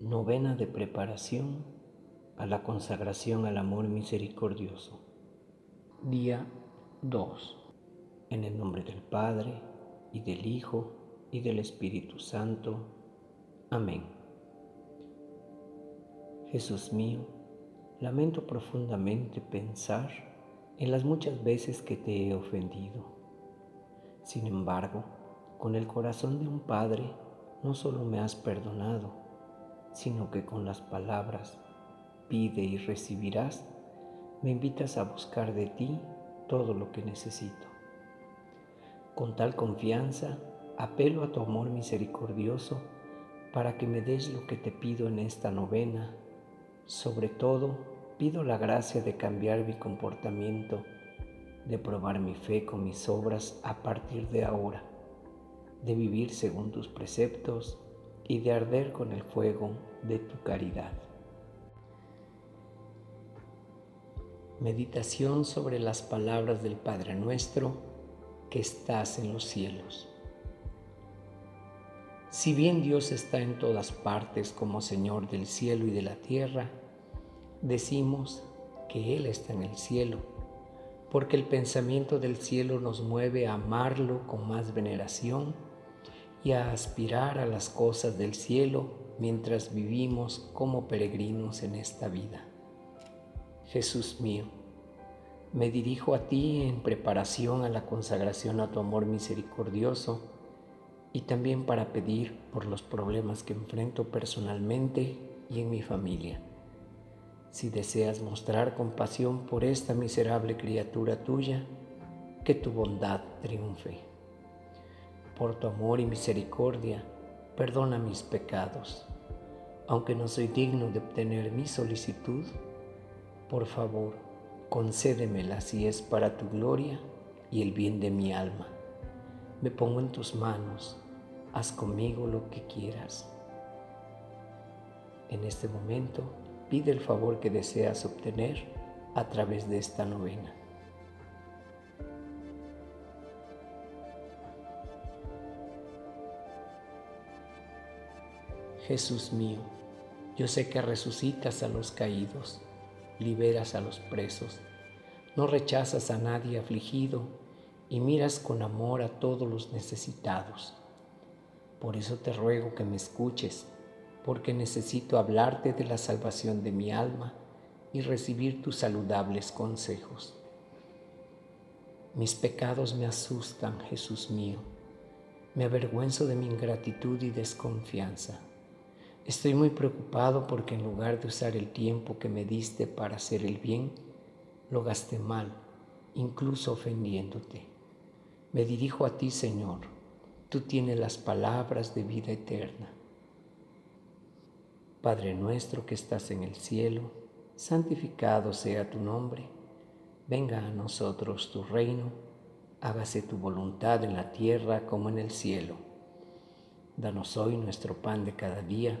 Novena de preparación a la consagración al amor misericordioso. Día 2. En el nombre del Padre, y del Hijo, y del Espíritu Santo. Amén. Jesús mío, lamento profundamente pensar en las muchas veces que te he ofendido. Sin embargo, con el corazón de un Padre, no solo me has perdonado, sino que con las palabras pide y recibirás, me invitas a buscar de ti todo lo que necesito. Con tal confianza, apelo a tu amor misericordioso para que me des lo que te pido en esta novena. Sobre todo, pido la gracia de cambiar mi comportamiento, de probar mi fe con mis obras a partir de ahora, de vivir según tus preceptos y de arder con el fuego de tu caridad. Meditación sobre las palabras del Padre nuestro que estás en los cielos. Si bien Dios está en todas partes como Señor del cielo y de la tierra, decimos que Él está en el cielo, porque el pensamiento del cielo nos mueve a amarlo con más veneración y a aspirar a las cosas del cielo mientras vivimos como peregrinos en esta vida. Jesús mío, me dirijo a ti en preparación a la consagración a tu amor misericordioso y también para pedir por los problemas que enfrento personalmente y en mi familia. Si deseas mostrar compasión por esta miserable criatura tuya, que tu bondad triunfe. Por tu amor y misericordia, perdona mis pecados. Aunque no soy digno de obtener mi solicitud, por favor, concédemela si es para tu gloria y el bien de mi alma. Me pongo en tus manos, haz conmigo lo que quieras. En este momento, pide el favor que deseas obtener a través de esta novena. Jesús mío, yo sé que resucitas a los caídos, liberas a los presos, no rechazas a nadie afligido y miras con amor a todos los necesitados. Por eso te ruego que me escuches, porque necesito hablarte de la salvación de mi alma y recibir tus saludables consejos. Mis pecados me asustan, Jesús mío. Me avergüenzo de mi ingratitud y desconfianza. Estoy muy preocupado porque en lugar de usar el tiempo que me diste para hacer el bien, lo gasté mal, incluso ofendiéndote. Me dirijo a ti, Señor. Tú tienes las palabras de vida eterna. Padre nuestro que estás en el cielo, santificado sea tu nombre. Venga a nosotros tu reino. Hágase tu voluntad en la tierra como en el cielo. Danos hoy nuestro pan de cada día